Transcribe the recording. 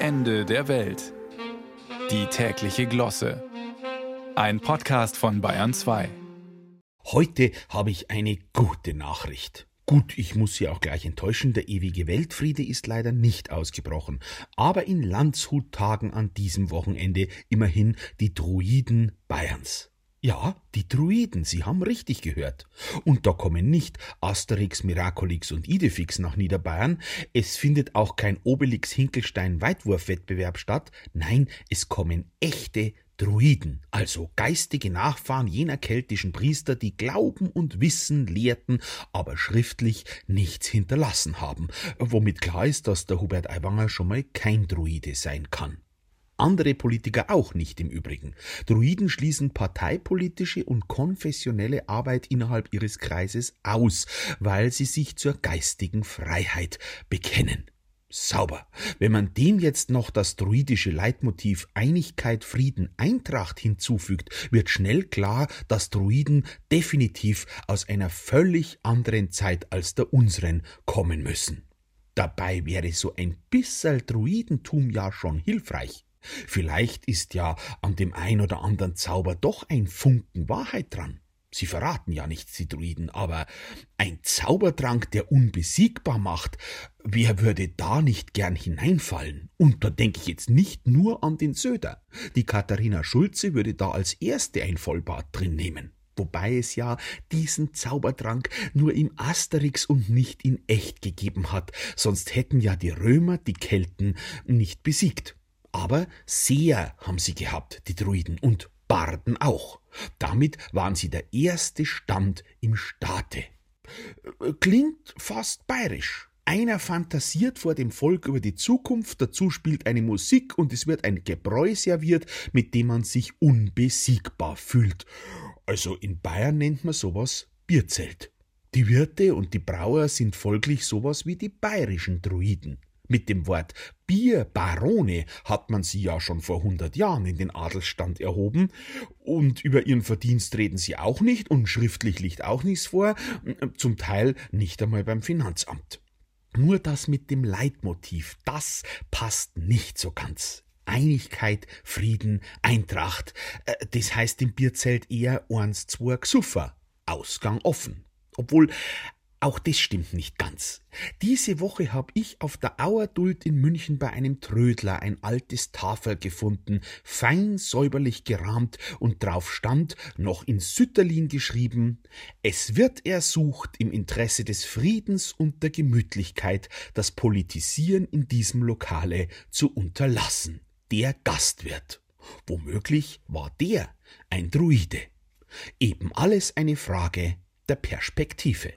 Ende der Welt. Die tägliche Glosse. Ein Podcast von Bayern 2. Heute habe ich eine gute Nachricht. Gut, ich muss Sie auch gleich enttäuschen, der ewige Weltfriede ist leider nicht ausgebrochen, aber in Landshut-Tagen an diesem Wochenende immerhin die Druiden Bayerns. Ja, die Druiden, Sie haben richtig gehört. Und da kommen nicht Asterix, Miraculix und Idefix nach Niederbayern, es findet auch kein Obelix Hinkelstein Weitwurfwettbewerb statt, nein, es kommen echte Druiden, also geistige Nachfahren jener keltischen Priester, die Glauben und Wissen lehrten, aber schriftlich nichts hinterlassen haben, womit klar ist, dass der Hubert Aiwanger schon mal kein Druide sein kann. Andere Politiker auch nicht im Übrigen. Druiden schließen parteipolitische und konfessionelle Arbeit innerhalb ihres Kreises aus, weil sie sich zur geistigen Freiheit bekennen. Sauber. Wenn man dem jetzt noch das druidische Leitmotiv Einigkeit, Frieden, Eintracht hinzufügt, wird schnell klar, dass Druiden definitiv aus einer völlig anderen Zeit als der unseren kommen müssen. Dabei wäre so ein bisserl Druidentum ja schon hilfreich. Vielleicht ist ja an dem ein oder anderen Zauber doch ein Funken Wahrheit dran. Sie verraten ja nichts, die Druiden, aber ein Zaubertrank, der unbesiegbar macht, wer würde da nicht gern hineinfallen? Und da denke ich jetzt nicht nur an den Söder. Die Katharina Schulze würde da als erste ein Vollbad drin nehmen. Wobei es ja diesen Zaubertrank nur im Asterix und nicht in echt gegeben hat, sonst hätten ja die Römer die Kelten nicht besiegt. Aber Seher haben sie gehabt, die Druiden, und Barden auch. Damit waren sie der erste Stand im Staate. Klingt fast bayerisch. Einer fantasiert vor dem Volk über die Zukunft, dazu spielt eine Musik und es wird ein Gebräu serviert, mit dem man sich unbesiegbar fühlt. Also in Bayern nennt man sowas Bierzelt. Die Wirte und die Brauer sind folglich sowas wie die bayerischen Druiden. Mit dem Wort Bierbarone hat man sie ja schon vor hundert Jahren in den Adelsstand erhoben, und über ihren Verdienst reden sie auch nicht, und schriftlich liegt auch nichts vor, zum Teil nicht einmal beim Finanzamt. Nur das mit dem Leitmotiv, das passt nicht so ganz. Einigkeit, Frieden, Eintracht, äh, das heißt im Bierzelt eher eins, zwei Gesuffer, Ausgang offen. Obwohl auch das stimmt nicht ganz. Diese Woche habe ich auf der Auerduld in München bei einem Trödler ein altes Tafel gefunden, fein säuberlich gerahmt und drauf stand, noch in Sütterlin geschrieben, es wird ersucht, im Interesse des Friedens und der Gemütlichkeit das Politisieren in diesem Lokale zu unterlassen. Der Gastwirt. Womöglich war der ein Druide. Eben alles eine Frage der Perspektive.